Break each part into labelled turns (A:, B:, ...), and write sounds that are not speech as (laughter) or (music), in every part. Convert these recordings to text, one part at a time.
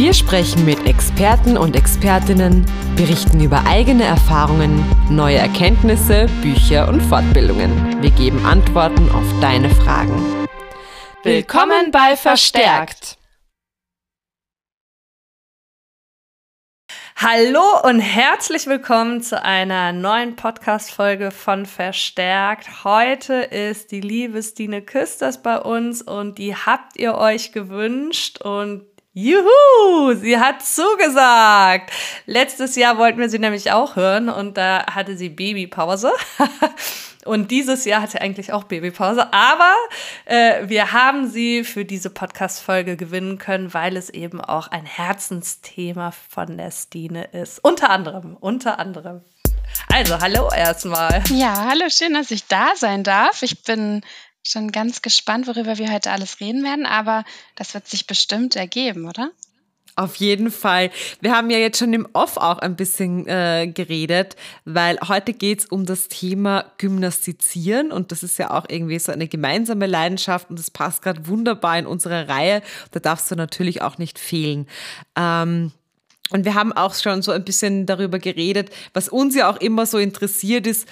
A: Wir sprechen mit Experten und Expertinnen, berichten über eigene Erfahrungen, neue Erkenntnisse, Bücher und Fortbildungen. Wir geben Antworten auf deine Fragen.
B: Willkommen bei Verstärkt! Hallo und herzlich willkommen zu einer neuen Podcast-Folge von Verstärkt. Heute ist die liebe Stine Küsters bei uns und die habt ihr euch gewünscht und Juhu, sie hat zugesagt. Letztes Jahr wollten wir sie nämlich auch hören und da hatte sie Babypause. (laughs) Und dieses Jahr hat sie eigentlich auch Babypause. Aber äh, wir haben sie für diese Podcast-Folge gewinnen können, weil es eben auch ein Herzensthema von der Stine ist. Unter anderem, unter anderem. Also, hallo erstmal.
C: Ja, hallo, schön, dass ich da sein darf. Ich bin schon ganz gespannt, worüber wir heute alles reden werden, aber das wird sich bestimmt ergeben, oder?
A: Auf jeden Fall. Wir haben ja jetzt schon im Off auch ein bisschen äh, geredet, weil heute geht es um das Thema Gymnastizieren und das ist ja auch irgendwie so eine gemeinsame Leidenschaft und das passt gerade wunderbar in unsere Reihe. Da darfst du natürlich auch nicht fehlen. Ähm, und wir haben auch schon so ein bisschen darüber geredet, was uns ja auch immer so interessiert ist,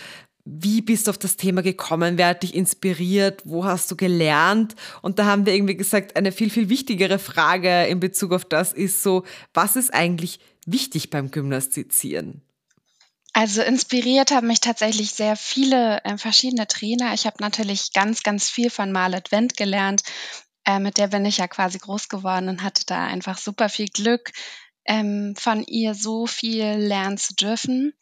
A: wie bist du auf das Thema gekommen? Wer hat dich inspiriert? Wo hast du gelernt? Und da haben wir irgendwie gesagt, eine viel, viel wichtigere Frage in Bezug auf das ist so, was ist eigentlich wichtig beim Gymnastizieren?
C: Also inspiriert haben mich tatsächlich sehr viele äh, verschiedene Trainer. Ich habe natürlich ganz, ganz viel von Marlet Wendt gelernt. Äh, mit der bin ich ja quasi groß geworden und hatte da einfach super viel Glück, ähm, von ihr so viel lernen zu dürfen.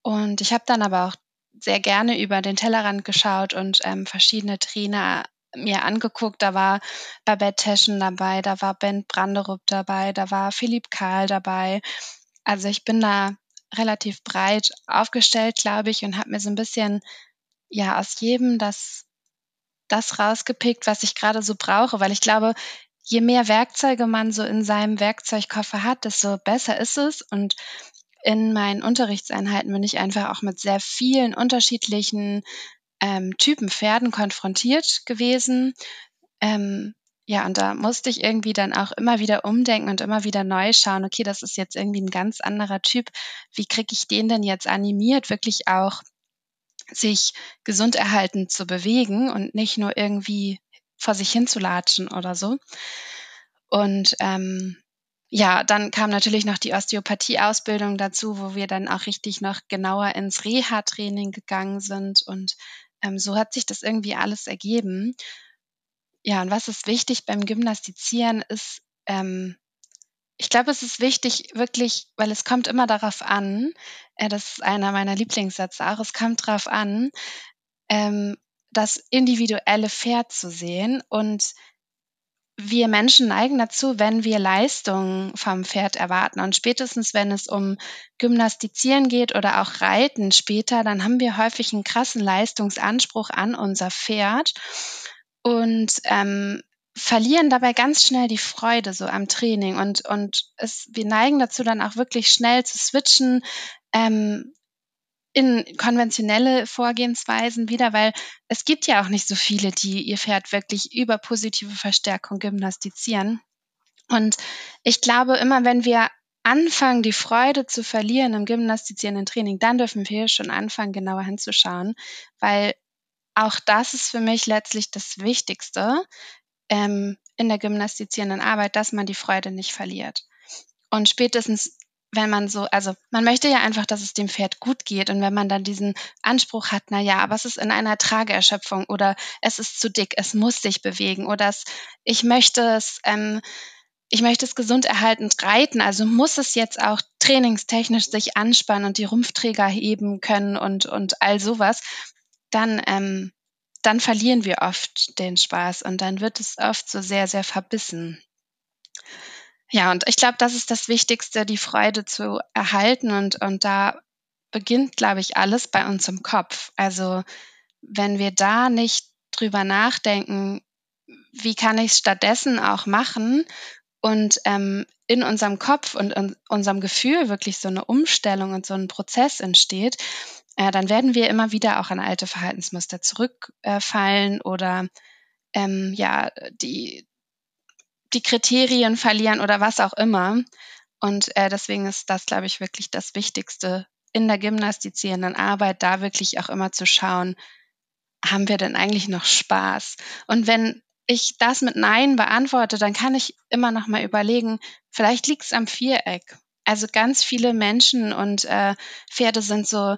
C: Und ich habe dann aber auch sehr gerne über den Tellerrand geschaut und ähm, verschiedene Trainer mir angeguckt. Da war Babette Teschen dabei, da war Ben Branderup dabei, da war Philipp Karl dabei. Also ich bin da relativ breit aufgestellt, glaube ich, und habe mir so ein bisschen ja aus jedem das das rausgepickt, was ich gerade so brauche, weil ich glaube, je mehr Werkzeuge man so in seinem Werkzeugkoffer hat, desto besser ist es. Und in meinen Unterrichtseinheiten bin ich einfach auch mit sehr vielen unterschiedlichen ähm, Typen Pferden konfrontiert gewesen. Ähm, ja, und da musste ich irgendwie dann auch immer wieder umdenken und immer wieder neu schauen, okay, das ist jetzt irgendwie ein ganz anderer Typ. Wie kriege ich den denn jetzt animiert, wirklich auch sich gesund erhalten zu bewegen und nicht nur irgendwie vor sich hin zu latschen oder so. Und ähm, ja, dann kam natürlich noch die Osteopathie-Ausbildung dazu, wo wir dann auch richtig noch genauer ins Reha-Training gegangen sind. Und ähm, so hat sich das irgendwie alles ergeben. Ja, und was ist wichtig beim Gymnastizieren ist, ähm, ich glaube, es ist wichtig, wirklich, weil es kommt immer darauf an, äh, das ist einer meiner Lieblingssätze auch, es kommt darauf an, ähm, das individuelle Pferd zu sehen und wir Menschen neigen dazu, wenn wir Leistungen vom Pferd erwarten. Und spätestens, wenn es um Gymnastizieren geht oder auch Reiten später, dann haben wir häufig einen krassen Leistungsanspruch an unser Pferd und ähm, verlieren dabei ganz schnell die Freude so am Training. Und, und es, wir neigen dazu, dann auch wirklich schnell zu switchen, ähm, in konventionelle Vorgehensweisen wieder, weil es gibt ja auch nicht so viele, die ihr Pferd wirklich über positive Verstärkung gymnastizieren. Und ich glaube, immer wenn wir anfangen, die Freude zu verlieren im gymnastizierenden Training, dann dürfen wir schon anfangen, genauer hinzuschauen, weil auch das ist für mich letztlich das Wichtigste ähm, in der gymnastizierenden Arbeit, dass man die Freude nicht verliert. Und spätestens wenn man so, also man möchte ja einfach, dass es dem Pferd gut geht und wenn man dann diesen Anspruch hat, na ja, aber es ist in einer Trageerschöpfung oder es ist zu dick, es muss sich bewegen oder es, ich möchte es, ähm, ich möchte es gesund erhaltend reiten, also muss es jetzt auch trainingstechnisch sich anspannen und die Rumpfträger heben können und, und all sowas, dann, ähm, dann verlieren wir oft den Spaß und dann wird es oft so sehr, sehr verbissen. Ja, und ich glaube, das ist das Wichtigste, die Freude zu erhalten. Und, und da beginnt, glaube ich, alles bei uns im Kopf. Also wenn wir da nicht drüber nachdenken, wie kann ich es stattdessen auch machen und ähm, in unserem Kopf und in unserem Gefühl wirklich so eine Umstellung und so ein Prozess entsteht, äh, dann werden wir immer wieder auch an alte Verhaltensmuster zurückfallen äh, oder ähm, ja, die, die Kriterien verlieren oder was auch immer. Und äh, deswegen ist das, glaube ich, wirklich das Wichtigste in der gymnastizierenden Arbeit, da wirklich auch immer zu schauen, haben wir denn eigentlich noch Spaß? Und wenn ich das mit Nein beantworte, dann kann ich immer noch mal überlegen, vielleicht liegt es am Viereck. Also ganz viele Menschen und äh, Pferde sind so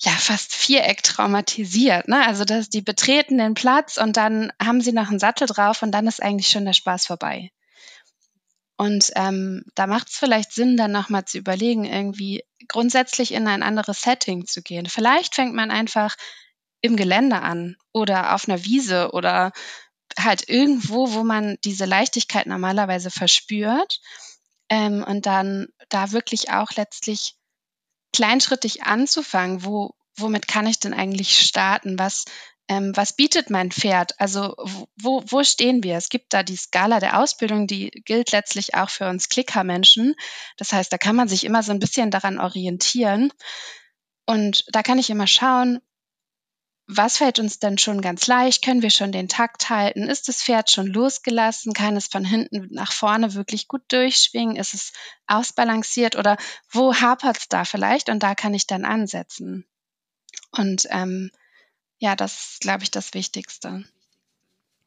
C: ja fast Viereck traumatisiert. Ne? Also dass die betreten den Platz und dann haben sie noch einen Sattel drauf und dann ist eigentlich schon der Spaß vorbei. Und ähm, da macht es vielleicht Sinn, dann nochmal zu überlegen, irgendwie grundsätzlich in ein anderes Setting zu gehen. Vielleicht fängt man einfach im Gelände an oder auf einer Wiese oder halt irgendwo, wo man diese Leichtigkeit normalerweise verspürt ähm, und dann da wirklich auch letztlich kleinschrittig anzufangen, wo, womit kann ich denn eigentlich starten? Was, ähm, was bietet mein Pferd? Also wo, wo stehen wir? Es gibt da die Skala der Ausbildung, die gilt letztlich auch für uns Klickermenschen. Das heißt, da kann man sich immer so ein bisschen daran orientieren. Und da kann ich immer schauen, was fällt uns denn schon ganz leicht? Können wir schon den Takt halten? Ist das Pferd schon losgelassen? Kann es von hinten nach vorne wirklich gut durchschwingen? Ist es ausbalanciert oder wo hapert es da vielleicht? Und da kann ich dann ansetzen. Und ähm, ja, das ist, glaube ich, das Wichtigste.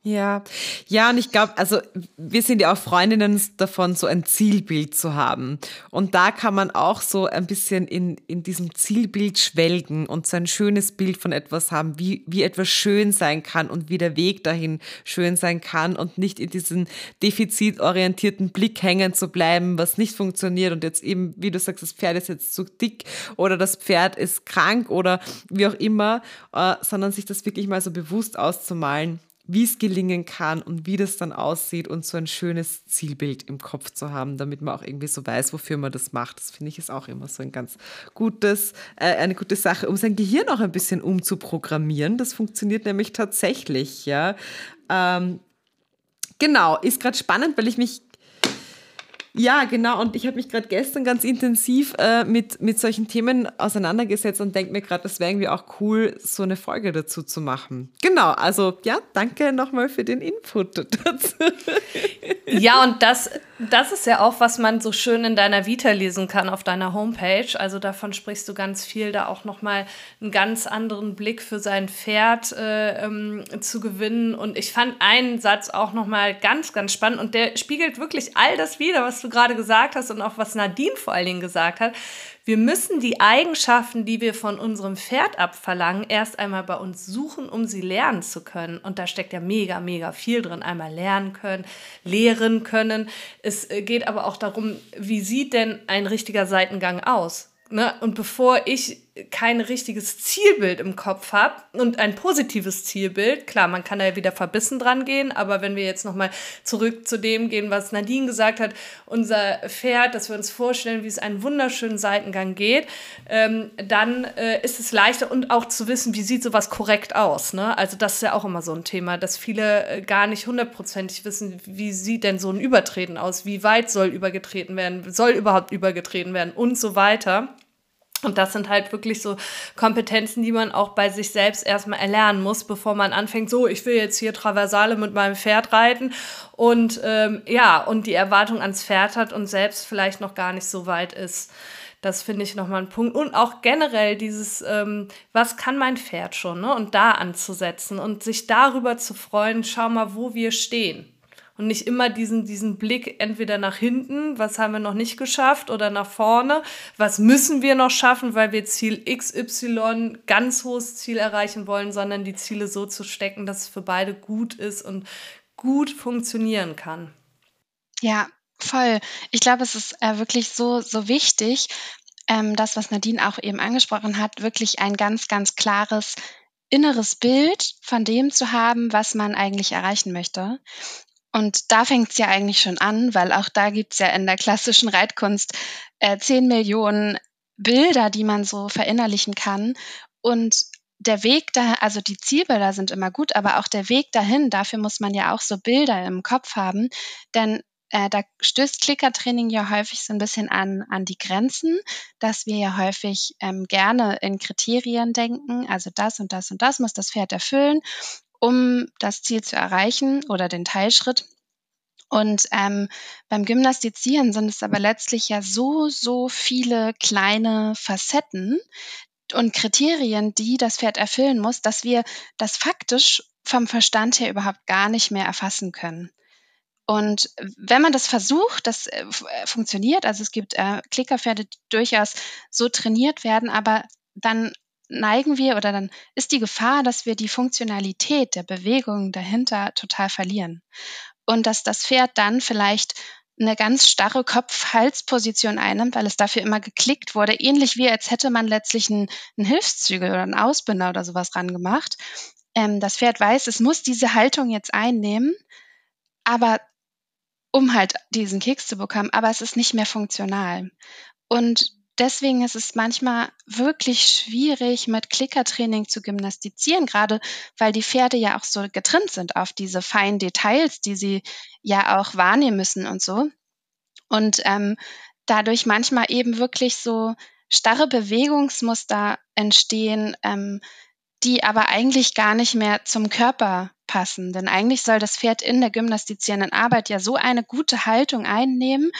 A: Ja, ja, und ich glaube, also wir sind ja auch Freundinnen davon, so ein Zielbild zu haben. Und da kann man auch so ein bisschen in, in diesem Zielbild schwelgen und so ein schönes Bild von etwas haben, wie, wie etwas schön sein kann und wie der Weg dahin schön sein kann und nicht in diesen defizitorientierten Blick hängen zu bleiben, was nicht funktioniert und jetzt eben, wie du sagst, das Pferd ist jetzt zu dick oder das Pferd ist krank oder wie auch immer, äh, sondern sich das wirklich mal so bewusst auszumalen wie es gelingen kann und wie das dann aussieht und so ein schönes Zielbild im Kopf zu haben, damit man auch irgendwie so weiß, wofür man das macht. Das finde ich ist auch immer so ein ganz gutes, äh, eine gute Sache, um sein Gehirn auch ein bisschen umzuprogrammieren. Das funktioniert nämlich tatsächlich, ja. Ähm, genau, ist gerade spannend, weil ich mich ja, genau. Und ich habe mich gerade gestern ganz intensiv äh, mit, mit solchen Themen auseinandergesetzt und denke mir gerade, das wäre irgendwie auch cool, so eine Folge dazu zu machen. Genau, also ja, danke nochmal für den Input (laughs) dazu.
B: Ja, und das, das ist ja auch, was man so schön in deiner Vita lesen kann auf deiner Homepage. Also davon sprichst du ganz viel, da auch nochmal einen ganz anderen Blick für sein Pferd äh, ähm, zu gewinnen. Und ich fand einen Satz auch nochmal ganz, ganz spannend und der spiegelt wirklich all das wider, was du gerade gesagt hast und auch was Nadine vor allen Dingen gesagt hat. Wir müssen die Eigenschaften, die wir von unserem Pferd abverlangen, erst einmal bei uns suchen, um sie lernen zu können. Und da steckt ja mega, mega viel drin. Einmal lernen können, lehren können. Es äh, geht aber auch darum, wie sieht denn ein richtiger Seitengang aus? Ne? Und bevor ich kein richtiges Zielbild im Kopf habe und ein positives Zielbild, klar, man kann da ja wieder verbissen dran gehen, aber wenn wir jetzt nochmal zurück zu dem gehen, was Nadine gesagt hat, unser Pferd, dass wir uns vorstellen, wie es einen wunderschönen Seitengang geht, ähm, dann äh, ist es leichter und auch zu wissen, wie sieht sowas korrekt aus. Ne? Also das ist ja auch immer so ein Thema, dass viele äh, gar nicht hundertprozentig wissen, wie sieht denn so ein Übertreten aus, wie weit soll übergetreten werden, soll überhaupt übergetreten werden und so weiter. Und das sind halt wirklich so Kompetenzen, die man auch bei sich selbst erstmal erlernen muss, bevor man anfängt, so, ich will jetzt hier Traversale mit meinem Pferd reiten und ähm, ja, und die Erwartung ans Pferd hat und selbst vielleicht noch gar nicht so weit ist. Das finde ich nochmal ein Punkt. Und auch generell dieses, ähm, was kann mein Pferd schon, ne? Und da anzusetzen und sich darüber zu freuen, schau mal, wo wir stehen und nicht immer diesen, diesen Blick entweder nach hinten, was haben wir noch nicht geschafft, oder nach vorne, was müssen wir noch schaffen, weil wir Ziel XY, ganz hohes Ziel erreichen wollen, sondern die Ziele so zu stecken, dass es für beide gut ist und gut funktionieren kann.
C: Ja, voll. Ich glaube, es ist äh, wirklich so, so wichtig, ähm, das, was Nadine auch eben angesprochen hat, wirklich ein ganz, ganz klares inneres Bild von dem zu haben, was man eigentlich erreichen möchte. Und da fängt es ja eigentlich schon an, weil auch da gibt es ja in der klassischen Reitkunst äh, 10 Millionen Bilder, die man so verinnerlichen kann. Und der Weg da, also die Zielbilder sind immer gut, aber auch der Weg dahin, dafür muss man ja auch so Bilder im Kopf haben. Denn äh, da stößt Klickertraining ja häufig so ein bisschen an, an die Grenzen, dass wir ja häufig ähm, gerne in Kriterien denken, also das und das und das muss das Pferd erfüllen, um das Ziel zu erreichen oder den Teilschritt. Und ähm, beim Gymnastizieren sind es aber letztlich ja so, so viele kleine Facetten und Kriterien, die das Pferd erfüllen muss, dass wir das faktisch vom Verstand her überhaupt gar nicht mehr erfassen können. Und wenn man das versucht, das äh, äh, funktioniert. Also es gibt äh, Klickerpferde, die durchaus so trainiert werden, aber dann neigen wir oder dann ist die Gefahr, dass wir die Funktionalität der Bewegung dahinter total verlieren. Und dass das Pferd dann vielleicht eine ganz starre Kopf-Hals-Position einnimmt, weil es dafür immer geklickt wurde, ähnlich wie als hätte man letztlich einen, einen Hilfszügel oder einen Ausbinder oder sowas ran gemacht. Ähm, das Pferd weiß, es muss diese Haltung jetzt einnehmen, aber um halt diesen Keks zu bekommen, aber es ist nicht mehr funktional. Und deswegen ist es manchmal wirklich schwierig, mit Klickertraining zu gymnastizieren, gerade weil die Pferde ja auch so getrimmt sind auf diese feinen Details, die sie ja auch wahrnehmen müssen und so. Und ähm, dadurch manchmal eben wirklich so starre Bewegungsmuster entstehen, ähm, die aber eigentlich gar nicht mehr zum Körper passen. Denn eigentlich soll das Pferd in der gymnastizierenden Arbeit ja so eine gute Haltung einnehmen,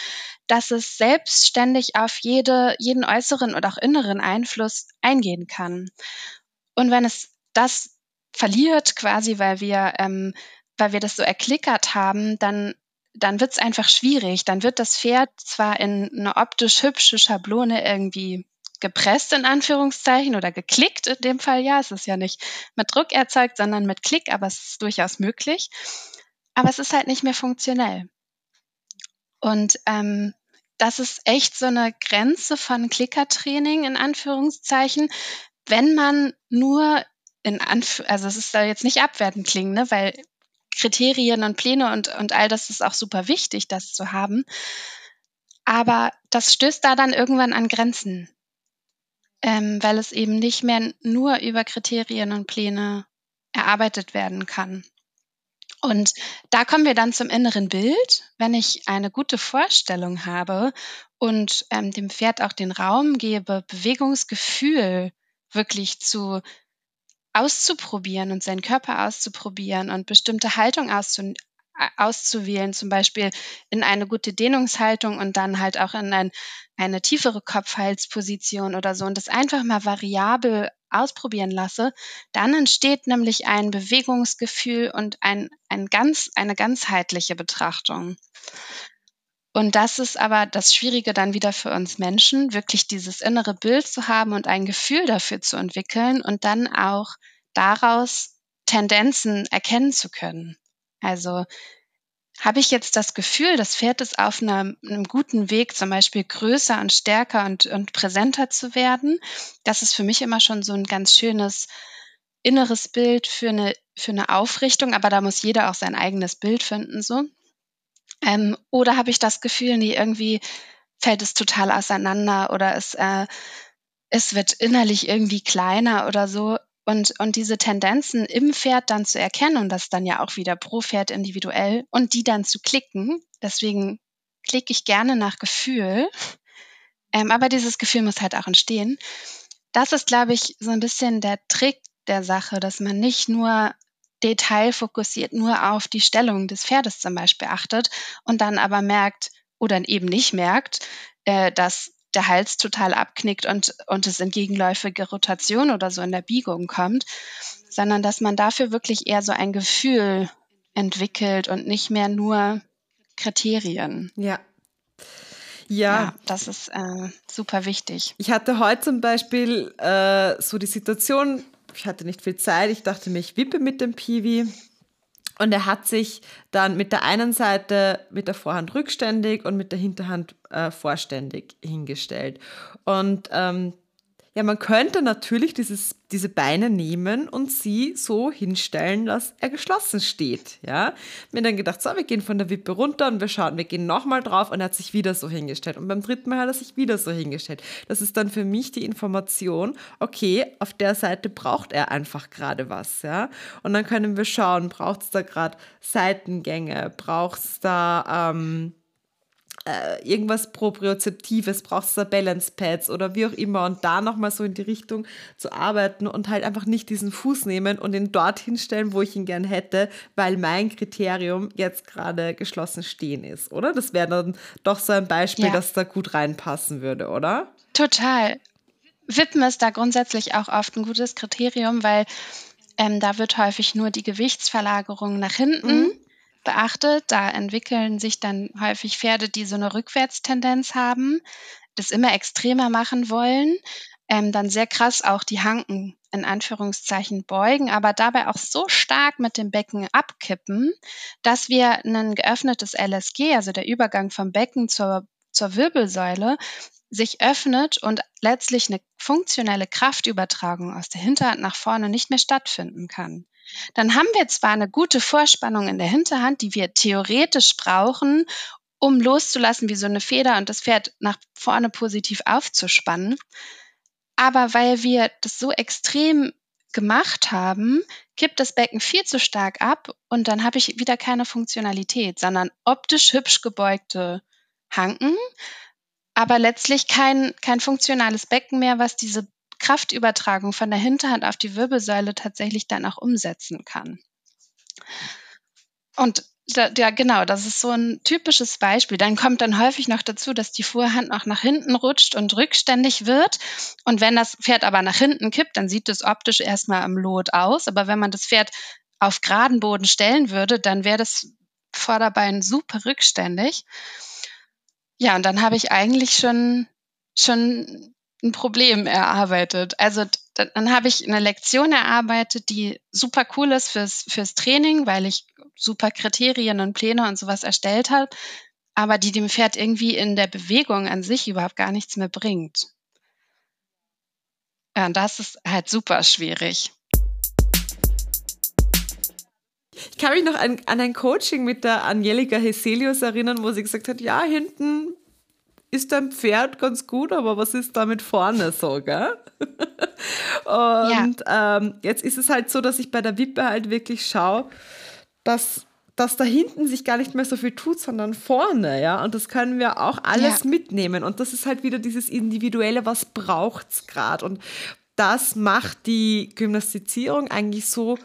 C: dass es selbstständig auf jede, jeden äußeren oder auch inneren Einfluss eingehen kann. Und wenn es das verliert, quasi, weil wir, ähm, weil wir das so erklickert haben, dann dann wird es einfach schwierig. Dann wird das Pferd zwar in eine optisch hübsche Schablone irgendwie gepresst in Anführungszeichen oder geklickt in dem Fall ja. Es ist ja nicht mit Druck erzeugt, sondern mit Klick, aber es ist durchaus möglich. Aber es ist halt nicht mehr funktionell. Und ähm, das ist echt so eine Grenze von Klickertraining in Anführungszeichen, wenn man nur in Anf also es ist da jetzt nicht abwertend klingen, ne, weil Kriterien und Pläne und, und all das ist auch super wichtig, das zu haben. Aber das stößt da dann irgendwann an Grenzen ähm, weil es eben nicht mehr nur über Kriterien und Pläne erarbeitet werden kann. Und da kommen wir dann zum inneren Bild. Wenn ich eine gute Vorstellung habe und ähm, dem Pferd auch den Raum gebe, Bewegungsgefühl wirklich zu auszuprobieren und seinen Körper auszuprobieren und bestimmte Haltung auszu auszuwählen, zum Beispiel in eine gute Dehnungshaltung und dann halt auch in ein, eine tiefere Kopfhalsposition oder so und das einfach mal variabel ausprobieren lasse, dann entsteht nämlich ein Bewegungsgefühl und ein, ein ganz, eine ganzheitliche Betrachtung. Und das ist aber das Schwierige dann wieder für uns Menschen, wirklich dieses innere Bild zu haben und ein Gefühl dafür zu entwickeln und dann auch daraus Tendenzen erkennen zu können. Also habe ich jetzt das Gefühl, das Pferd ist auf einer, einem guten Weg, zum Beispiel größer und stärker und, und präsenter zu werden. Das ist für mich immer schon so ein ganz schönes inneres Bild für eine, für eine Aufrichtung, aber da muss jeder auch sein eigenes Bild finden, so. Ähm, oder habe ich das Gefühl, nee, irgendwie fällt es total auseinander oder es, äh, es wird innerlich irgendwie kleiner oder so. Und, und diese Tendenzen im Pferd dann zu erkennen und das dann ja auch wieder pro Pferd individuell und die dann zu klicken. Deswegen klicke ich gerne nach Gefühl. Ähm, aber dieses Gefühl muss halt auch entstehen. Das ist, glaube ich, so ein bisschen der Trick der Sache, dass man nicht nur detailfokussiert nur auf die Stellung des Pferdes zum Beispiel achtet und dann aber merkt oder eben nicht merkt, äh, dass der Hals total abknickt und, und es in gegenläufige Rotation oder so in der Biegung kommt, sondern dass man dafür wirklich eher so ein Gefühl entwickelt und nicht mehr nur Kriterien.
A: Ja.
C: Ja, ja das ist äh, super wichtig.
A: Ich hatte heute zum Beispiel äh, so die Situation, ich hatte nicht viel Zeit, ich dachte mir, ich wippe mit dem Piwi und er hat sich dann mit der einen Seite mit der Vorhand rückständig und mit der Hinterhand äh, vorständig hingestellt. Und ähm, Ja, man könnte natürlich dieses, diese Beine nehmen und sie so hinstellen, dass er geschlossen steht. Ja, mir dann gedacht, so, wir gehen von der Wippe runter und wir schauen, wir gehen nochmal drauf und er hat sich wieder so hingestellt. Und beim dritten Mal hat er sich wieder so hingestellt. Das ist dann für mich die Information, okay, auf der Seite braucht er einfach gerade was. Ja, und dann können wir schauen, braucht es da gerade Seitengänge, braucht es da. Ähm, äh, irgendwas Propriozeptives, brauchst du Balance Pads oder wie auch immer und da nochmal so in die Richtung zu arbeiten und halt einfach nicht diesen Fuß nehmen und ihn dorthin stellen, wo ich ihn gern hätte, weil mein Kriterium jetzt gerade geschlossen stehen ist, oder? Das wäre dann doch so ein Beispiel, ja. das da gut reinpassen würde, oder?
C: Total. Wippen ist da grundsätzlich auch oft ein gutes Kriterium, weil ähm, da wird häufig nur die Gewichtsverlagerung nach hinten mhm beachtet. Da entwickeln sich dann häufig Pferde, die so eine Rückwärtstendenz haben, das immer extremer machen wollen, ähm, dann sehr krass auch die Hanken in Anführungszeichen beugen, aber dabei auch so stark mit dem Becken abkippen, dass wir ein geöffnetes LSG, also der Übergang vom Becken zur, zur Wirbelsäule, sich öffnet und letztlich eine funktionelle Kraftübertragung aus der Hinterhand nach vorne nicht mehr stattfinden kann dann haben wir zwar eine gute Vorspannung in der Hinterhand, die wir theoretisch brauchen, um loszulassen wie so eine Feder und das Pferd nach vorne positiv aufzuspannen. Aber weil wir das so extrem gemacht haben, kippt das Becken viel zu stark ab und dann habe ich wieder keine Funktionalität, sondern optisch hübsch gebeugte Hanken, aber letztlich kein, kein funktionales Becken mehr, was diese Kraftübertragung von der Hinterhand auf die Wirbelsäule tatsächlich dann auch umsetzen kann. Und da, ja, genau, das ist so ein typisches Beispiel. Dann kommt dann häufig noch dazu, dass die Vorhand noch nach hinten rutscht und rückständig wird. Und wenn das Pferd aber nach hinten kippt, dann sieht es optisch erstmal im Lot aus. Aber wenn man das Pferd auf geraden Boden stellen würde, dann wäre das Vorderbein super rückständig. Ja, und dann habe ich eigentlich schon, schon ein Problem erarbeitet. Also dann habe ich eine Lektion erarbeitet, die super cool ist fürs, fürs Training, weil ich super Kriterien und Pläne und sowas erstellt habe, aber die dem Pferd irgendwie in der Bewegung an sich überhaupt gar nichts mehr bringt. Ja, und das ist halt super schwierig.
A: Ich kann mich noch an, an ein Coaching mit der Angelika Heselius erinnern, wo sie gesagt hat, ja, hinten ist dein Pferd ganz gut, aber was ist damit vorne so, gell? (laughs) Und ja. ähm, jetzt ist es halt so, dass ich bei der Wippe halt wirklich schaue, dass, dass da hinten sich gar nicht mehr so viel tut, sondern vorne, ja. Und das können wir auch alles ja. mitnehmen. Und das ist halt wieder dieses Individuelle, was braucht es gerade. Und das macht die Gymnastizierung eigentlich so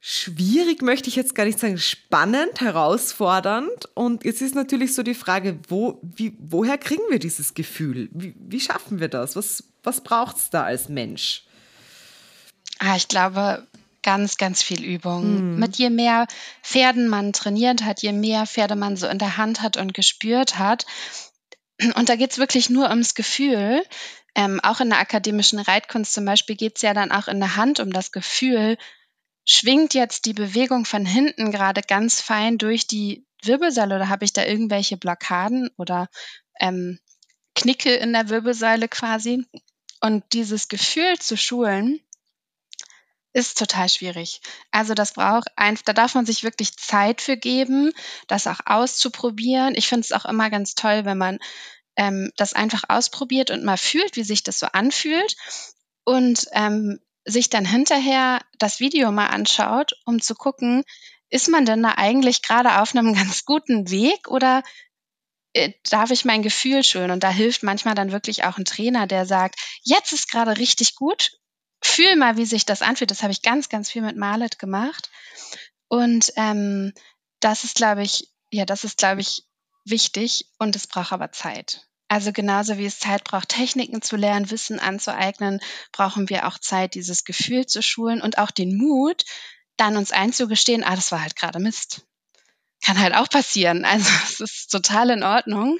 A: schwierig möchte ich jetzt gar nicht sagen, spannend, herausfordernd. Und jetzt ist natürlich so die Frage, wo, wie, woher kriegen wir dieses Gefühl? Wie, wie schaffen wir das? Was, was braucht es da als Mensch?
C: Ah, ich glaube, ganz, ganz viel Übung. Mhm. Mit je mehr Pferden man trainiert hat, je mehr Pferde man so in der Hand hat und gespürt hat. Und da geht es wirklich nur ums Gefühl. Ähm, auch in der akademischen Reitkunst zum Beispiel geht es ja dann auch in der Hand um das Gefühl, schwingt jetzt die Bewegung von hinten gerade ganz fein durch die Wirbelsäule oder habe ich da irgendwelche Blockaden oder ähm, Knicke in der Wirbelsäule quasi? Und dieses Gefühl zu schulen, ist total schwierig. Also das braucht ein, da darf man sich wirklich Zeit für geben, das auch auszuprobieren. Ich finde es auch immer ganz toll, wenn man ähm, das einfach ausprobiert und mal fühlt, wie sich das so anfühlt. Und ähm, sich dann hinterher das Video mal anschaut, um zu gucken, ist man denn da eigentlich gerade auf einem (laughs) ganz guten Weg oder äh, darf ich mein Gefühl schön? Und da hilft manchmal dann wirklich auch ein Trainer, der sagt, jetzt ist gerade richtig gut, fühl mal, wie sich das anfühlt. Das habe ich ganz, ganz viel mit Marlet gemacht. Und ähm, das ist, glaube ich, ja, das ist, glaube ich, wichtig und es braucht aber Zeit. Also genauso wie es Zeit braucht, Techniken zu lernen, Wissen anzueignen, brauchen wir auch Zeit, dieses Gefühl zu schulen und auch den Mut, dann uns einzugestehen, ah, das war halt gerade Mist. Kann halt auch passieren. Also (laughs) es ist total in Ordnung.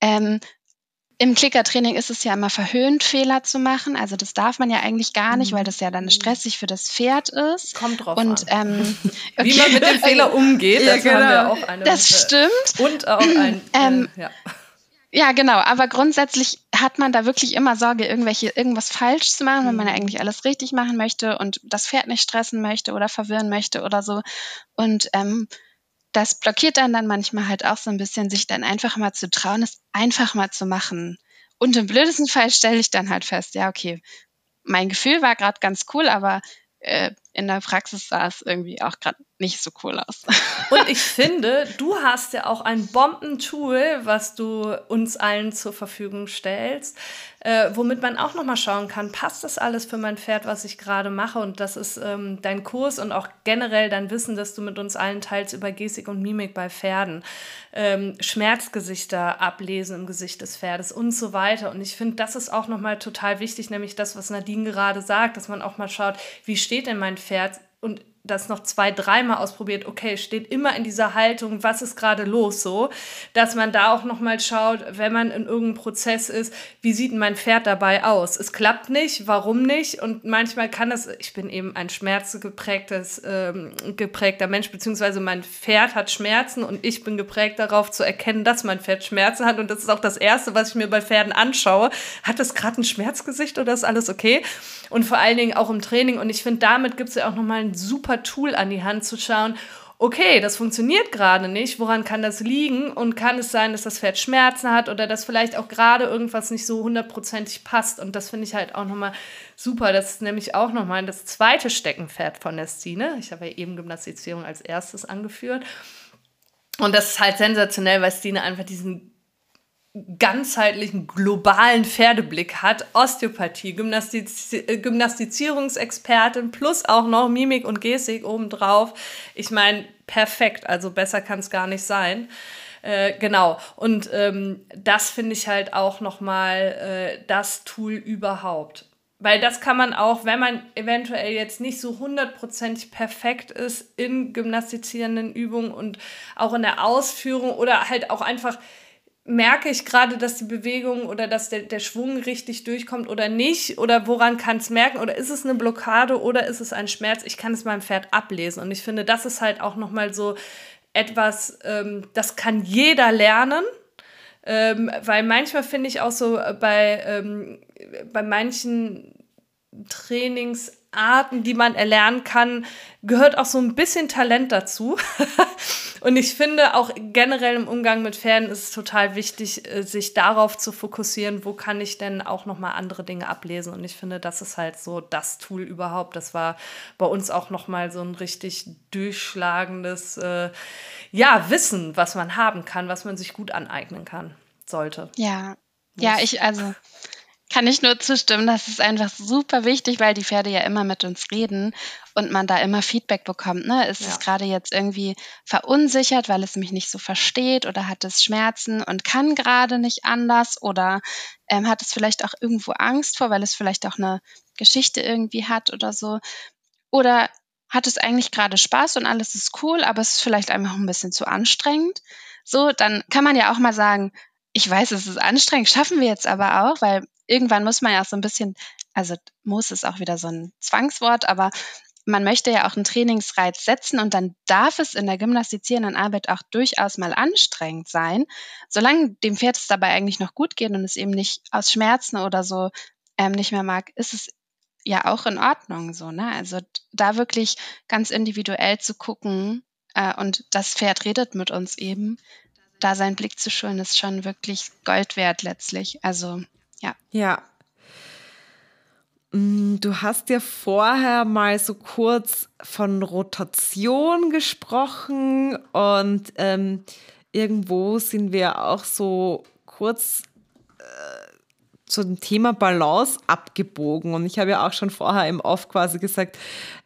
C: Ähm, Im Klickertraining ist es ja immer verhöhnt, Fehler zu machen. Also das darf man ja eigentlich gar nicht, weil das ja dann stressig für das Pferd ist.
B: Kommt drauf
C: und,
B: an. Ähm, (laughs) okay. Wie man mit dem Fehler umgeht,
C: das ja, genau. haben wir auch eine. Das stimmt.
B: Und auch ein, (clears throat)
C: ähm,
B: äh, ja
C: Ja, genau. Aber grundsätzlich hat man da wirklich immer Sorge, irgendwelche, irgendwas falsch zu machen, wenn man ja mhm. eigentlich alles richtig machen möchte und das Pferd nicht stressen möchte oder verwirren möchte oder so. Und ähm, das blockiert dann dann manchmal halt auch so ein bisschen, sich dann einfach mal zu trauen, es einfach mal zu machen. Und im blödesten Fall stelle ich dann halt fest, ja, okay, mein Gefühl war gerade ganz cool, aber äh, in der Praxis sah es irgendwie auch gerade nicht so cool aus. (laughs)
B: Und ich finde, du hast ja auch ein Bombentool, was du uns allen zur Verfügung stellst, äh, womit man auch nochmal schauen kann, passt das alles für mein Pferd, was ich gerade mache? Und das ist ähm, dein Kurs und auch generell dein Wissen, das du mit uns allen teilst über Gestik und Mimik bei Pferden. Ähm, Schmerzgesichter ablesen im Gesicht des Pferdes und so weiter. Und ich finde, das ist auch nochmal total wichtig, nämlich das, was Nadine gerade sagt, dass man auch mal schaut, wie steht denn mein Pferd und das noch zwei, dreimal ausprobiert, okay, steht immer in dieser Haltung, was ist gerade los so, dass man da auch nochmal schaut, wenn man in irgendeinem Prozess ist, wie sieht mein Pferd dabei aus? Es klappt nicht, warum nicht? Und manchmal kann es, ich bin eben ein schmerzgeprägtes, ähm, geprägter Mensch, beziehungsweise mein Pferd hat Schmerzen und ich bin geprägt darauf zu erkennen, dass mein Pferd Schmerzen hat und das ist auch das Erste, was ich mir bei Pferden anschaue. Hat das gerade ein Schmerzgesicht oder ist alles okay? Und vor allen Dingen auch im Training. Und ich finde, damit gibt es ja auch nochmal ein super Tool an die Hand zu schauen, okay, das funktioniert gerade nicht, woran kann das liegen? Und kann es sein, dass das Pferd Schmerzen hat oder dass vielleicht auch gerade irgendwas nicht so hundertprozentig passt? Und das finde ich halt auch nochmal super, das ist nämlich auch nochmal das zweite Steckenpferd von der Stine, ich habe ja eben Gymnastizierung als erstes angeführt. Und das ist halt sensationell, weil Stine einfach diesen ganzheitlichen globalen Pferdeblick hat, Osteopathie, Gymnastiz äh, Gymnastizierungsexpertin plus auch noch Mimik und Gestik obendrauf. Ich meine, perfekt, also besser kann es gar nicht sein. Äh, genau, und ähm, das finde ich halt auch nochmal äh, das Tool überhaupt. Weil das kann man auch, wenn man eventuell jetzt nicht so hundertprozentig perfekt ist in gymnastizierenden Übungen und auch in der Ausführung oder halt auch einfach merke ich gerade, dass die Bewegung oder dass der, der Schwung richtig durchkommt oder nicht? Oder woran kann es merken? Oder ist es eine Blockade oder ist es ein Schmerz? Ich kann es meinem Pferd ablesen. Und ich finde, das ist halt auch nochmal so etwas, ähm, das kann jeder lernen. Ähm, weil manchmal finde ich auch so bei, ähm, bei manchen Trainings Arten, die man erlernen kann, gehört auch so ein bisschen Talent dazu. (laughs) und ich finde auch generell im Umgang mit Pferden ist es total wichtig, äh, sich darauf zu fokussieren, wo kann ich denn auch nochmal andere Dinge ablesen. Und ich finde, das ist halt so das Tool überhaupt. Das war bei uns auch nochmal so ein richtig durchschlagendes äh, ja, Wissen, was man haben kann, was man sich gut aneignen kann, sollte.
C: Ja, ja, ich, also kann ich nur zustimmen. Das ist einfach super wichtig, weil die Pferde ja immer mit uns reden und man da immer Feedback bekommt. Ne? Ist ja. es gerade jetzt irgendwie verunsichert, weil es mich nicht so versteht oder hat es Schmerzen und kann gerade nicht anders oder ähm, hat es vielleicht auch irgendwo Angst vor, weil es vielleicht auch eine Geschichte irgendwie hat oder so. Oder hat es eigentlich gerade Spaß und alles ist cool, aber es ist vielleicht einfach ein bisschen zu anstrengend. So, dann kann man ja auch mal sagen, ich weiß, es ist anstrengend, schaffen wir jetzt aber auch, weil irgendwann muss man ja so ein bisschen, also muss ist auch wieder so ein Zwangswort, aber man möchte ja auch einen Trainingsreiz setzen und dann darf es in der gymnastizierenden Arbeit auch durchaus mal anstrengend sein, solange dem Pferd es dabei eigentlich noch gut geht und es eben nicht aus Schmerzen oder so ähm, nicht mehr mag, ist es ja auch in Ordnung so, ne? Also da wirklich ganz individuell zu gucken äh, und das Pferd redet mit uns eben, da seinen Blick zu schulen, ist schon wirklich Gold wert letztlich. Also ja.
A: Ja. Mm, du hast ja vorher mal so kurz von Rotation gesprochen und ähm, irgendwo sind wir auch so kurz äh, zum Thema Balance abgebogen. Und ich habe ja auch schon vorher im Off quasi gesagt,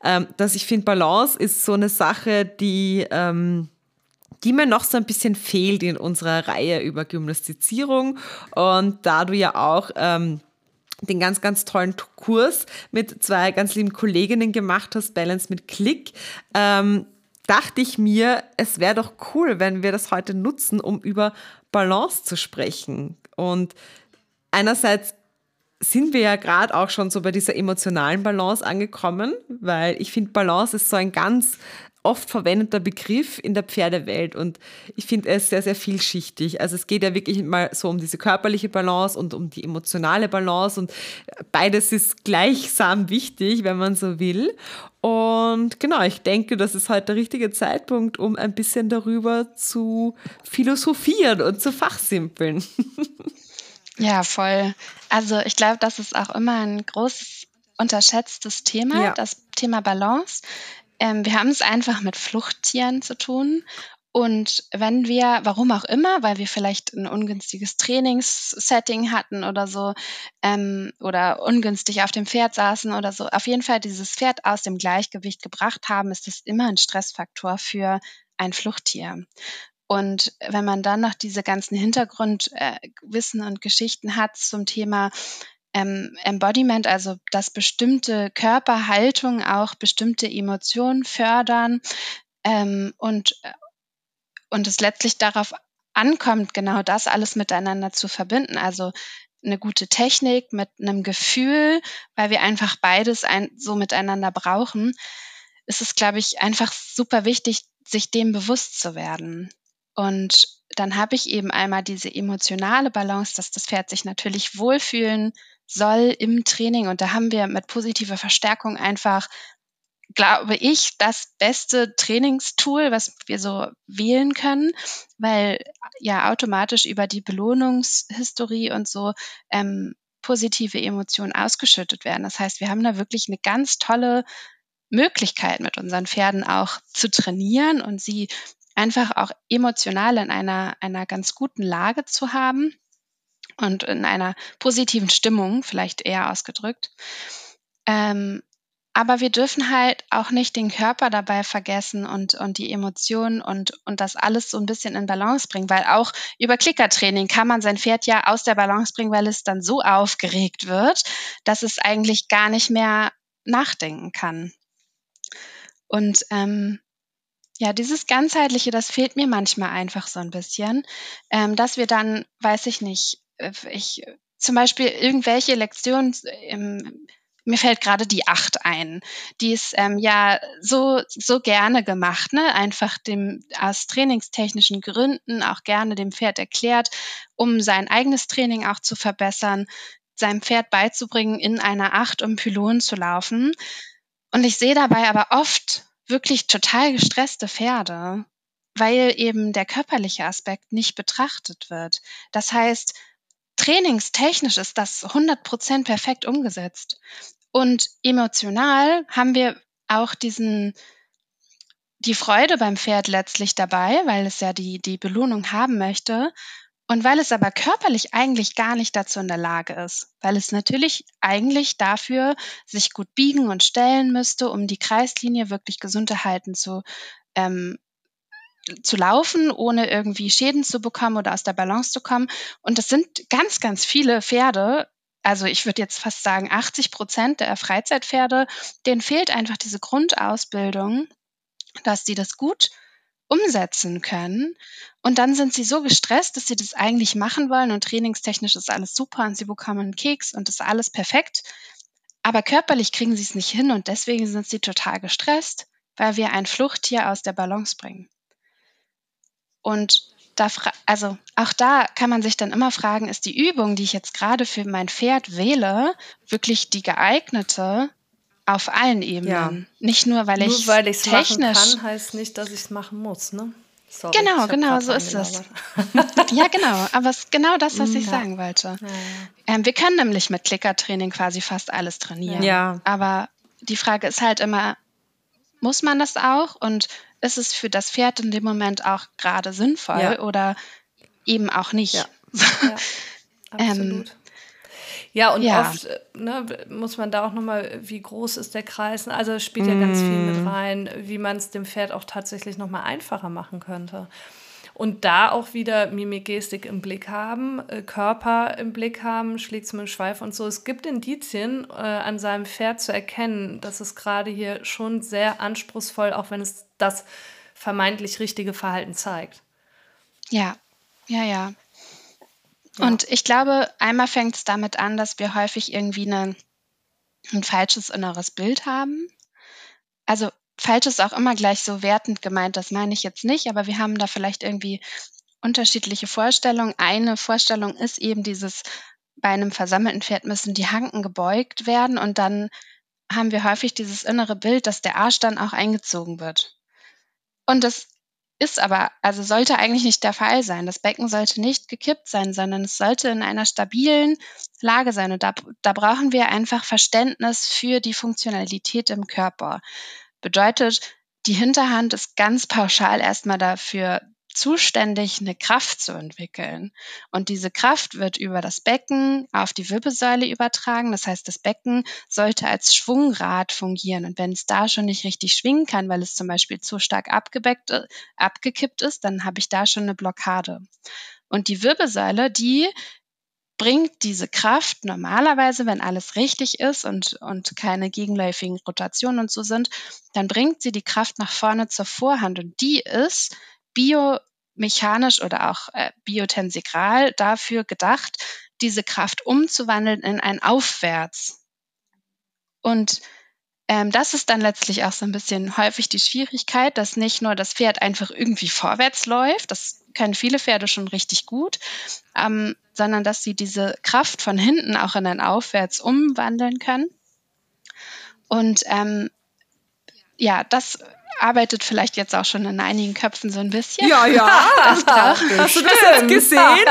A: ähm, dass ich finde, Balance ist so eine Sache, die ähm, die mir noch so ein bisschen fehlt in unserer Reihe über Gymnastizierung. Und da du ja auch ähm, den ganz, ganz tollen Kurs mit zwei ganz lieben Kolleginnen gemacht hast, Balance mit Klick, ähm, dachte ich mir, es wäre doch cool, wenn wir das heute nutzen, um über Balance zu sprechen. Und einerseits sind wir ja gerade auch schon so bei dieser emotionalen Balance angekommen, weil ich finde, Balance ist so ein ganz oft verwendeter Begriff in der Pferdewelt und ich finde es sehr, sehr vielschichtig. Also es geht ja wirklich mal so um diese körperliche Balance und um die emotionale Balance und beides ist gleichsam wichtig, wenn man so will. Und genau, ich denke, das ist halt der richtige Zeitpunkt, um ein bisschen darüber zu philosophieren und zu fachsimpeln. (laughs)
C: Ja, voll. Also ich glaube, das ist auch immer ein großes unterschätztes Thema, ja. das Thema Balance. Ähm, wir haben es einfach mit Fluchttieren zu tun. Und wenn wir, warum auch immer, weil wir vielleicht ein ungünstiges Trainingssetting hatten oder so, ähm, oder ungünstig auf dem Pferd saßen oder so, auf jeden Fall dieses Pferd aus dem Gleichgewicht gebracht haben, ist das immer ein Stressfaktor für ein Fluchttier. Und wenn man dann noch diese ganzen Hintergrundwissen äh, und Geschichten hat zum Thema ähm, Embodiment, also dass bestimmte Körperhaltungen auch bestimmte Emotionen fördern ähm, und, und es letztlich darauf ankommt, genau das alles miteinander zu verbinden. Also eine gute Technik mit einem Gefühl, weil wir einfach beides ein, so miteinander brauchen, ist es, glaube ich, einfach super wichtig, sich dem bewusst zu werden. Und dann habe ich eben einmal diese emotionale Balance, dass das Pferd sich natürlich wohlfühlen soll im Training. Und da haben wir mit positiver Verstärkung einfach, glaube ich, das beste Trainingstool, was wir so wählen können, weil ja automatisch über die Belohnungshistorie und so ähm, positive Emotionen ausgeschüttet werden. Das heißt, wir haben da wirklich eine ganz tolle Möglichkeit mit unseren Pferden auch zu trainieren und sie einfach auch emotional in einer, einer ganz guten Lage zu haben und in einer positiven Stimmung, vielleicht eher ausgedrückt. Ähm, aber wir dürfen halt auch nicht den Körper dabei vergessen und, und die Emotionen und, und das alles so ein bisschen in Balance bringen, weil auch über Klickertraining kann man sein Pferd ja aus der Balance bringen, weil es dann so aufgeregt wird, dass es eigentlich gar nicht mehr nachdenken kann. Und ähm, ja, dieses Ganzheitliche, das fehlt mir manchmal einfach so ein bisschen, ähm, dass wir dann, weiß ich nicht, äh, ich zum Beispiel irgendwelche Lektionen im, mir fällt gerade die Acht ein. Die ist ähm, ja so, so gerne gemacht, ne? Einfach dem aus trainingstechnischen Gründen auch gerne dem Pferd erklärt, um sein eigenes Training auch zu verbessern, seinem Pferd beizubringen, in einer Acht um Pylon zu laufen. Und ich sehe dabei aber oft wirklich total gestresste Pferde, weil eben der körperliche Aspekt nicht betrachtet wird. Das heißt, trainingstechnisch ist das 100% perfekt umgesetzt. Und emotional haben wir auch diesen, die Freude beim Pferd letztlich dabei, weil es ja die, die Belohnung haben möchte. Und weil es aber körperlich eigentlich gar nicht dazu in der Lage ist, weil es natürlich eigentlich dafür sich gut biegen und stellen müsste, um die Kreislinie wirklich gesund erhalten zu, ähm, zu laufen, ohne irgendwie Schäden zu bekommen oder aus der Balance zu kommen. Und das sind ganz, ganz viele Pferde. Also ich würde jetzt fast sagen, 80 Prozent der Freizeitpferde, denen fehlt einfach diese Grundausbildung, dass die das gut umsetzen können. Und dann sind sie so gestresst, dass sie das eigentlich machen wollen und trainingstechnisch ist alles super und sie bekommen einen Keks und ist alles perfekt. Aber körperlich kriegen sie es nicht hin und deswegen sind sie total gestresst, weil wir ein Fluchttier aus der Balance bringen. Und da, also auch da kann man sich dann immer fragen, ist die Übung, die ich jetzt gerade für mein Pferd wähle, wirklich die geeignete auf allen Ebenen? Ja. Nicht nur, weil nur ich
B: weil ich es machen kann, heißt nicht, dass ich es machen muss, ne?
C: Sorry, genau, genau, so ist es. ja, genau. Aber es ist genau das, was ich ja. sagen wollte. Ja, ähm, wir können nämlich mit Klickertraining quasi fast alles trainieren. Ja. Aber die Frage ist halt immer, muss man das auch? Und ist es für das Pferd in dem Moment auch gerade sinnvoll oder eben auch nicht? Ja, (laughs) ja
B: ähm, absolut. Ja, und ja. oft ne, muss man da auch nochmal, wie groß ist der Kreis? Also spielt ja mm. ganz viel mit mm. rein, wie man es dem Pferd auch tatsächlich nochmal einfacher machen könnte. Und da auch wieder Mimik, Gestik im Blick haben, äh, Körper im Blick haben, schlägt es mit dem Schweif und so. Es gibt Indizien äh, an seinem Pferd zu erkennen, dass es gerade hier schon sehr anspruchsvoll, auch wenn es das vermeintlich richtige Verhalten zeigt.
C: Ja, ja, ja. Und ich glaube, einmal fängt es damit an, dass wir häufig irgendwie eine, ein falsches inneres Bild haben. Also falsch ist auch immer gleich so wertend gemeint, das meine ich jetzt nicht, aber wir haben da vielleicht irgendwie unterschiedliche Vorstellungen. Eine Vorstellung ist eben dieses, bei einem versammelten Pferd müssen die Hanken gebeugt werden und dann haben wir häufig dieses innere Bild, dass der Arsch dann auch eingezogen wird. Und das ist aber, also sollte eigentlich nicht der Fall sein. Das Becken sollte nicht gekippt sein, sondern es sollte in einer stabilen Lage sein. Und da, da brauchen wir einfach Verständnis für die Funktionalität im Körper. Bedeutet, die Hinterhand ist ganz pauschal erstmal dafür zuständig, eine Kraft zu entwickeln. Und diese Kraft wird über das Becken auf die Wirbelsäule übertragen. Das heißt, das Becken sollte als Schwungrad fungieren. Und wenn es da schon nicht richtig schwingen kann, weil es zum Beispiel zu stark abgebeckt, äh, abgekippt ist, dann habe ich da schon eine Blockade. Und die Wirbelsäule, die bringt diese Kraft normalerweise, wenn alles richtig ist und, und keine gegenläufigen Rotationen und so sind, dann bringt sie die Kraft nach vorne zur Vorhand und die ist biomechanisch oder auch äh, biotensegral dafür gedacht, diese Kraft umzuwandeln in ein Aufwärts. Und ähm, das ist dann letztlich auch so ein bisschen häufig die Schwierigkeit, dass nicht nur das Pferd einfach irgendwie vorwärts läuft, das können viele Pferde schon richtig gut, ähm, sondern dass sie diese Kraft von hinten auch in ein Aufwärts umwandeln können. Und ähm, ja, das arbeitet vielleicht jetzt auch schon in einigen Köpfen so ein bisschen.
A: Ja, ja. (laughs) Das brauchen Hast du das jetzt gesehen? (laughs)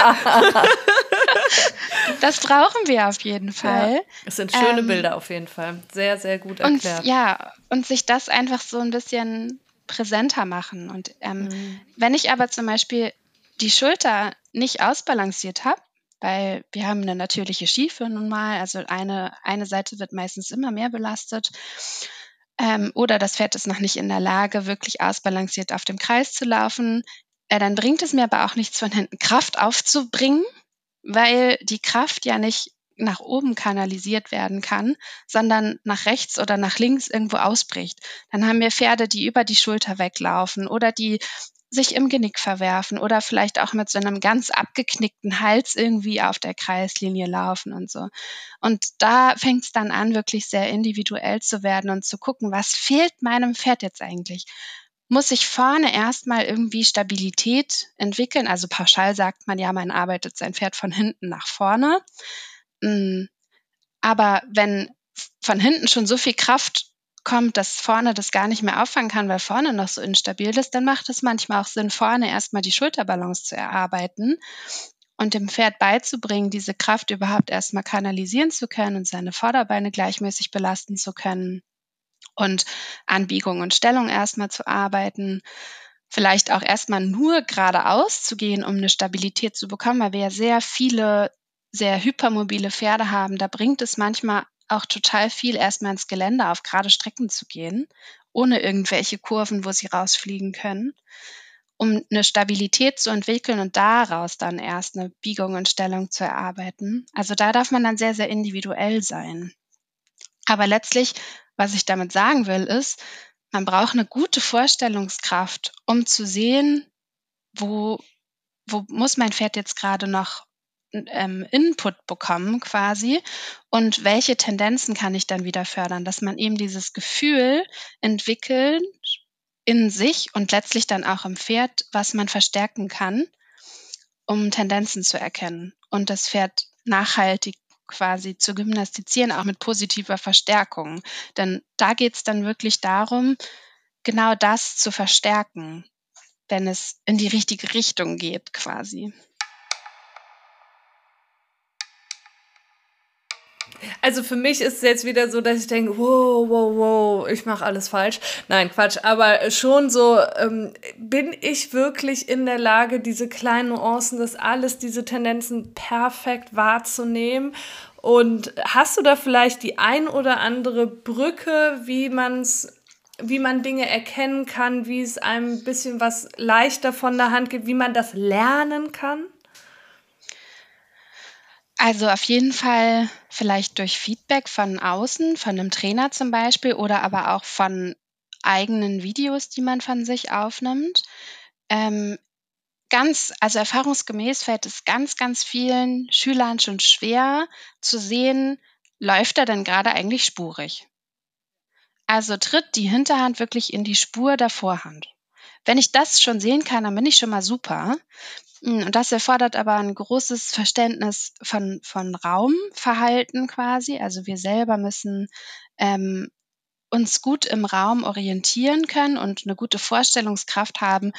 C: das brauchen wir auf jeden Fall.
B: Es sind schöne ähm, Bilder auf jeden Fall. Sehr, sehr gut erklärt.
C: Und, ja, und sich das einfach so ein bisschen präsenter machen. Und ähm, mhm. wenn ich aber zum Beispiel die Schulter nicht ausbalanciert habe, weil wir haben eine natürliche Schiefe nun mal, also eine, eine Seite wird meistens immer mehr belastet ähm, oder das Pferd ist noch nicht in der Lage, wirklich ausbalanciert auf dem Kreis zu laufen, äh, dann bringt es mir aber auch nichts von hinten Kraft aufzubringen, weil die Kraft ja nicht nach oben kanalisiert werden kann, sondern nach rechts oder nach links irgendwo ausbricht. Dann haben wir Pferde, die über die Schulter weglaufen oder die sich im Genick verwerfen oder vielleicht auch mit so einem ganz abgeknickten Hals irgendwie auf der Kreislinie laufen und so. Und da fängt es dann an, wirklich sehr individuell zu werden und zu gucken, was fehlt meinem Pferd jetzt eigentlich? Muss ich vorne erstmal irgendwie Stabilität entwickeln? Also pauschal sagt man ja, man arbeitet sein Pferd von hinten nach vorne. Mm, aber wenn von hinten schon so viel Kraft kommt, dass vorne das gar nicht mehr auffangen kann, weil vorne noch so instabil ist, dann macht es manchmal auch Sinn, vorne erstmal die Schulterbalance zu erarbeiten und dem Pferd beizubringen, diese Kraft überhaupt erstmal kanalisieren zu können und seine Vorderbeine gleichmäßig belasten zu können und Anbiegung und Stellung erstmal zu arbeiten. Vielleicht auch erstmal nur geradeaus zu gehen, um eine Stabilität zu bekommen, weil wir ja sehr viele sehr hypermobile Pferde haben. Da bringt es manchmal auch total viel, erstmal ins Gelände auf gerade Strecken zu gehen, ohne irgendwelche Kurven, wo sie rausfliegen können, um eine Stabilität zu entwickeln und daraus dann erst eine Biegung und Stellung zu erarbeiten. Also da darf man dann sehr, sehr individuell sein. Aber letztlich, was ich damit sagen will, ist, man braucht eine gute Vorstellungskraft, um zu sehen, wo, wo muss mein Pferd jetzt gerade noch ähm, Input bekommen quasi und welche Tendenzen kann ich dann wieder fördern, dass man eben dieses Gefühl entwickelt in sich und letztlich dann auch im Pferd, was man verstärken kann, um Tendenzen zu erkennen und das Pferd nachhaltig quasi zu gymnastizieren, auch mit positiver Verstärkung. Denn da geht es dann wirklich darum, genau das zu verstärken, wenn es in die richtige Richtung geht quasi.
B: Also für mich ist es jetzt wieder so, dass ich denke, wow, wow, wow, ich mache alles falsch. Nein, Quatsch. Aber schon so, ähm, bin ich wirklich in der Lage, diese kleinen Nuancen, das alles, diese Tendenzen perfekt wahrzunehmen? Und hast du da vielleicht die ein oder andere Brücke, wie man's wie man Dinge erkennen kann, wie es einem ein bisschen was leichter von der Hand geht, wie man das lernen kann?
C: Also auf jeden Fall vielleicht durch Feedback von außen, von einem Trainer zum Beispiel oder aber auch von eigenen Videos, die man von sich aufnimmt. Ähm, ganz, also erfahrungsgemäß fällt es ganz, ganz vielen Schülern schon schwer zu sehen, läuft er denn gerade eigentlich spurig? Also tritt die Hinterhand wirklich in die Spur der Vorhand. Wenn ich das schon sehen kann, dann bin ich schon mal super. Hm, und das erfordert aber ein großes Verständnis von, von Raumverhalten quasi. Also wir selber müssen ähm, uns gut im Raum orientieren können und eine gute Vorstellungskraft haben,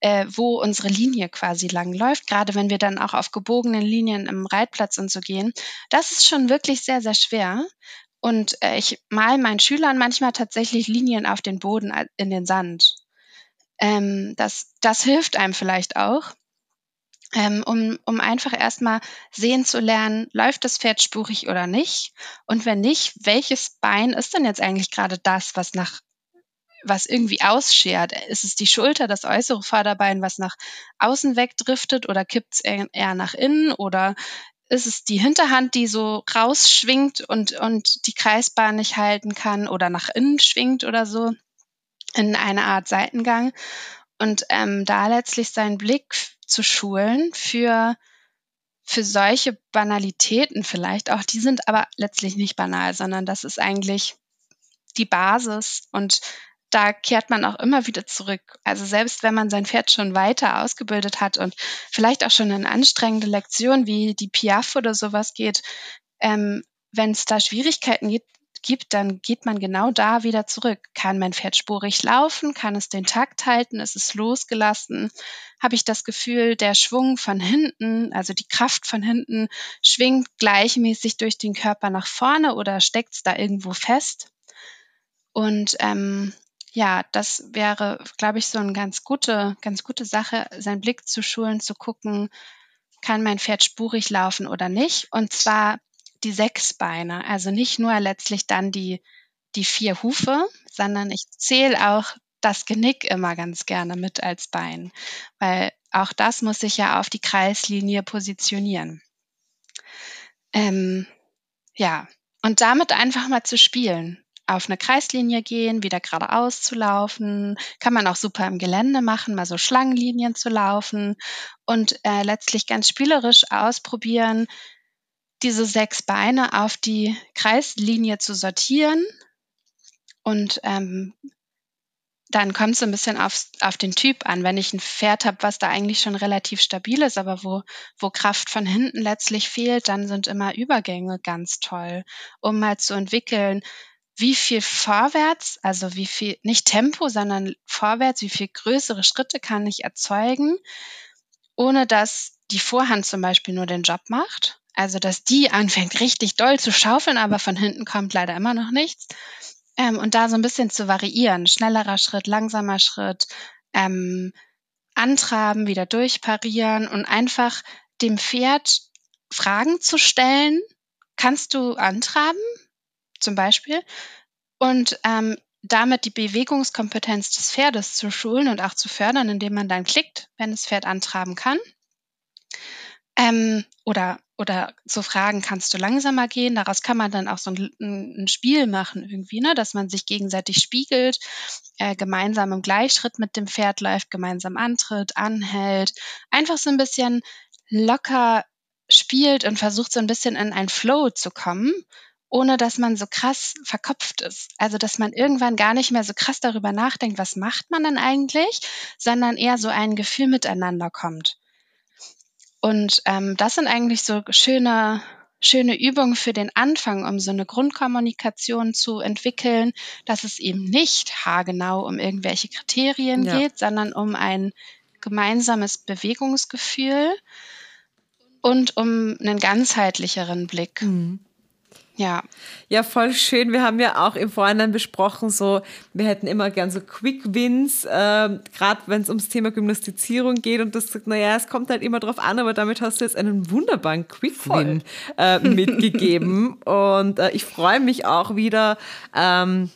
C: äh, wo unsere Linie quasi lang läuft, gerade wenn wir dann auch auf gebogenen Linien im Reitplatz und so gehen. Das ist schon wirklich sehr, sehr schwer. Und äh, ich mal meinen Schülern manchmal tatsächlich Linien auf den Boden äh, in den Sand. Ähm, das, das hilft einem vielleicht auch um, um einfach erstmal sehen zu lernen, läuft das Pferd spurig oder nicht? Und wenn nicht, welches Bein ist denn jetzt eigentlich gerade das, was nach was irgendwie ausschert? Ist es die Schulter, das äußere Vorderbein, was nach außen wegdriftet oder kippt es eher nach innen oder ist es die Hinterhand, die so rausschwingt und, und die Kreisbahn nicht halten kann oder nach innen schwingt oder so in eine Art Seitengang? Und ähm, da letztlich seinen Blick zu schulen für, für solche Banalitäten vielleicht auch. Die sind aber letztlich nicht banal, sondern das ist eigentlich die Basis und da kehrt man auch immer wieder zurück. Also selbst wenn man sein Pferd schon weiter ausgebildet hat und vielleicht auch schon in anstrengende Lektionen wie die Piaf oder sowas geht, ähm, wenn es da Schwierigkeiten gibt, gibt, dann geht man genau da wieder zurück. Kann mein Pferd spurig laufen? Kann es den Takt halten? Ist es losgelassen? Habe ich das Gefühl, der Schwung von hinten, also die Kraft von hinten, schwingt gleichmäßig durch den Körper nach vorne oder steckt es da irgendwo fest? Und ähm, ja, das wäre, glaube ich, so eine ganz gute, ganz gute Sache, seinen Blick zu schulen, zu gucken, kann mein Pferd spurig laufen oder nicht? Und zwar die sechs Beine, also nicht nur letztlich dann die, die vier Hufe, sondern ich zähle auch das Genick immer ganz gerne mit als Bein, weil auch das muss sich ja auf die Kreislinie positionieren. Ähm, ja, und damit einfach mal zu spielen. Auf eine Kreislinie gehen, wieder geradeaus zu laufen. Kann man auch super im Gelände machen, mal so Schlangenlinien zu laufen und äh, letztlich ganz spielerisch ausprobieren, diese sechs Beine auf die Kreislinie zu sortieren. Und ähm, dann kommt es ein bisschen auf, auf den Typ an. Wenn ich ein Pferd habe, was da eigentlich schon relativ stabil ist, aber wo, wo Kraft von hinten letztlich fehlt, dann sind immer Übergänge ganz toll, um mal zu entwickeln, wie viel vorwärts, also wie viel, nicht Tempo, sondern vorwärts, wie viel größere Schritte kann ich erzeugen, ohne dass die Vorhand zum Beispiel nur den Job macht, also, dass die anfängt richtig doll zu schaufeln, aber von hinten kommt leider immer noch nichts. Ähm, und da so ein bisschen zu variieren. Schnellerer Schritt, langsamer Schritt, ähm, antraben, wieder durchparieren und einfach dem Pferd Fragen zu stellen. Kannst du antraben? Zum Beispiel. Und ähm, damit die Bewegungskompetenz des Pferdes zu schulen und auch zu fördern, indem man dann klickt, wenn das Pferd antraben kann. Ähm, oder, oder so Fragen, kannst du langsamer gehen? Daraus kann man dann auch so ein, ein Spiel machen irgendwie, ne? dass man sich gegenseitig spiegelt, äh, gemeinsam im Gleichschritt mit dem Pferd läuft, gemeinsam antritt, anhält, einfach so ein bisschen locker spielt und versucht so ein bisschen in ein Flow zu kommen, ohne dass man so krass verkopft ist. Also dass man irgendwann gar nicht mehr so krass darüber nachdenkt, was macht man denn eigentlich, sondern eher so ein Gefühl miteinander kommt. Und ähm, das sind eigentlich so schöne, schöne Übungen für den Anfang, um so eine Grundkommunikation zu entwickeln, dass es eben nicht haargenau um irgendwelche Kriterien ja. geht, sondern um ein gemeinsames Bewegungsgefühl und um einen ganzheitlicheren Blick. Mhm. Ja.
A: Ja, voll schön. Wir haben ja auch im Vorhinein besprochen, so, wir hätten immer gern so Quick Wins, äh, gerade wenn es ums Thema Gymnastizierung geht und das sagt, naja, es kommt halt immer drauf an, aber damit hast du jetzt einen wunderbaren Quick Win äh, mitgegeben. (laughs) und äh, ich freue mich auch wieder, ähm,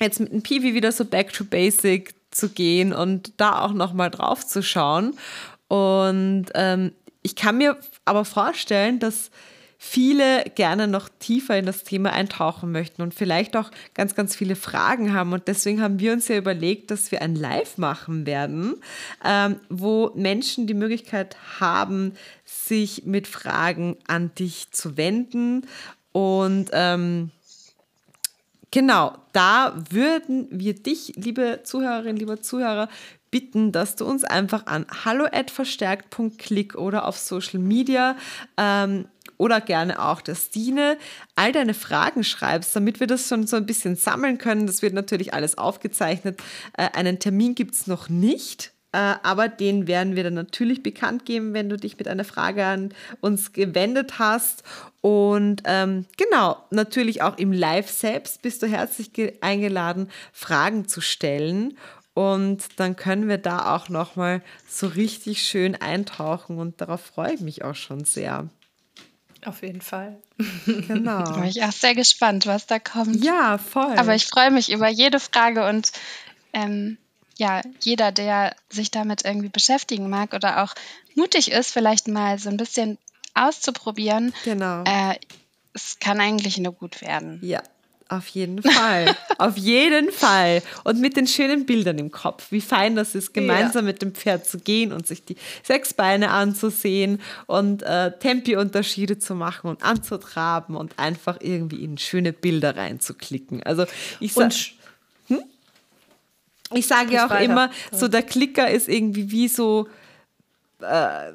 A: jetzt mit dem Piwi wieder so back to basic zu gehen und da auch nochmal drauf zu schauen. Und ähm, ich kann mir aber vorstellen, dass viele gerne noch tiefer in das Thema eintauchen möchten und vielleicht auch ganz, ganz viele Fragen haben. Und deswegen haben wir uns ja überlegt, dass wir ein Live machen werden, ähm, wo Menschen die Möglichkeit haben, sich mit Fragen an dich zu wenden und ähm, genau, da würden wir dich, liebe Zuhörerin, lieber Zuhörer, bitten, dass du uns einfach an hallo@verstärkt.click oder auf Social Media ähm, oder gerne auch der Stine all deine Fragen schreibst, damit wir das schon so ein bisschen sammeln können. Das wird natürlich alles aufgezeichnet. Äh, einen Termin gibt es noch nicht. Äh, aber den werden wir dann natürlich bekannt geben, wenn du dich mit einer Frage an uns gewendet hast. Und ähm, genau, natürlich auch im Live selbst bist du herzlich eingeladen, Fragen zu stellen. Und dann können wir da auch nochmal so richtig schön eintauchen und darauf freue ich mich auch schon sehr.
B: Auf jeden Fall.
C: Genau. Bin ich auch sehr gespannt, was da kommt.
A: Ja, voll.
C: Aber ich freue mich über jede Frage und ähm, ja, jeder, der sich damit irgendwie beschäftigen mag oder auch mutig ist, vielleicht mal so ein bisschen auszuprobieren.
A: Genau.
C: Äh, es kann eigentlich nur gut werden.
A: Ja, auf jeden Fall. (laughs) Auf jeden Fall. Und mit den schönen Bildern im Kopf. Wie fein das ist, gemeinsam ja. mit dem Pferd zu gehen und sich die sechs Beine anzusehen und äh, Tempi-Unterschiede zu machen und anzutraben und einfach irgendwie in schöne Bilder reinzuklicken. Also ich sage. Hm? Ich sage ja auch weiter. immer, so der Klicker ist irgendwie wie so. Äh,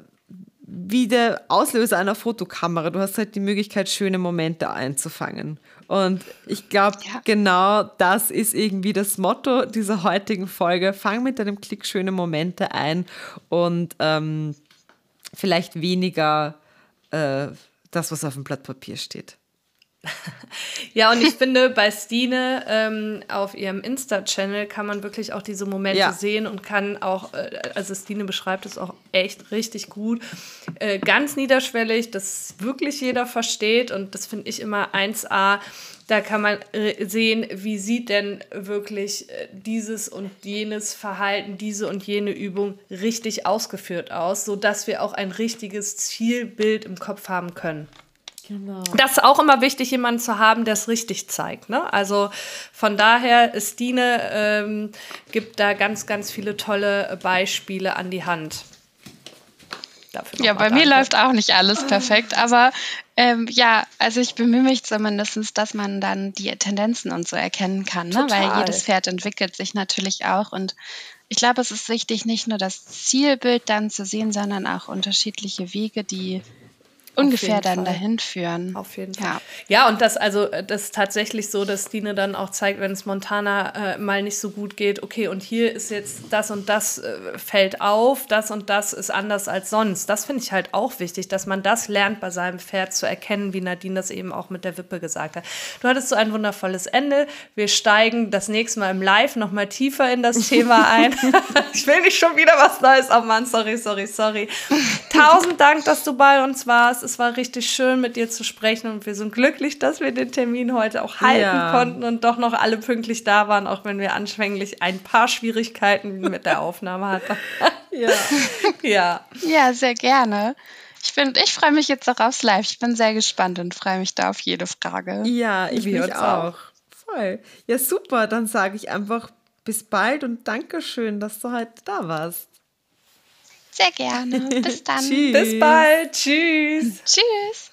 A: wie der Auslöser einer Fotokamera. Du hast halt die Möglichkeit, schöne Momente einzufangen. Und ich glaube, ja. genau das ist irgendwie das Motto dieser heutigen Folge. Fang mit deinem Klick schöne Momente ein und ähm, vielleicht weniger äh, das, was auf dem Blatt Papier steht.
B: Ja, und ich finde, bei Stine ähm, auf ihrem Insta-Channel kann man wirklich auch diese Momente ja. sehen und kann auch, äh, also Stine beschreibt es auch echt richtig gut, äh, ganz niederschwellig, dass wirklich jeder versteht und das finde ich immer 1A. Da kann man äh, sehen, wie sieht denn wirklich äh, dieses und jenes Verhalten, diese und jene Übung richtig ausgeführt aus, sodass wir auch ein richtiges Zielbild im Kopf haben können. Genau. Das ist auch immer wichtig, jemanden zu haben, der es richtig zeigt. Ne? Also von daher, Stine ähm, gibt da ganz, ganz viele tolle Beispiele an die Hand.
C: ja, bei danke. mir läuft auch nicht alles perfekt, aber ähm, ja, also ich bemühe mich zumindest, dass man dann die Tendenzen und so erkennen kann, ne? weil jedes Pferd entwickelt sich natürlich auch und ich glaube, es ist wichtig, nicht nur das Zielbild dann zu sehen, sondern auch unterschiedliche Wege, die ungefähr dann Fall. dahin führen.
B: Auf jeden Fall. Ja. ja, und das also das ist tatsächlich so, dass Dine dann auch zeigt, wenn es Montana äh, mal nicht so gut geht, okay, und hier ist jetzt das und das äh, fällt auf, das und das ist anders als sonst. Das finde ich halt auch wichtig, dass man das lernt bei seinem Pferd zu erkennen, wie Nadine das eben auch mit der Wippe gesagt hat. Du hattest so ein wundervolles Ende. Wir steigen das nächste Mal im Live noch mal tiefer in das Thema (laughs) ein. (laughs) ich will nicht schon wieder was Neues. Oh Mann, sorry, sorry, sorry. Tausend Dank, dass du bei uns warst es war richtig schön, mit dir zu sprechen und wir sind glücklich, dass wir den Termin heute auch halten ja. konnten und doch noch alle pünktlich da waren, auch wenn wir anschwänglich ein paar Schwierigkeiten mit der Aufnahme hatten.
C: ja. (laughs) ja. Ja, sehr gerne. Ich finde, ich freue mich jetzt auch aufs Live. Ich bin sehr gespannt und freue mich da auf jede Frage.
A: Ja, ich mich auch. auch. Voll. Ja, super. Dann sage ich einfach bis bald und Dankeschön, dass du heute da warst.
C: Sehr gerne. Bis (laughs) dann.
B: Bis bald. Tschüss.
C: Tschüss.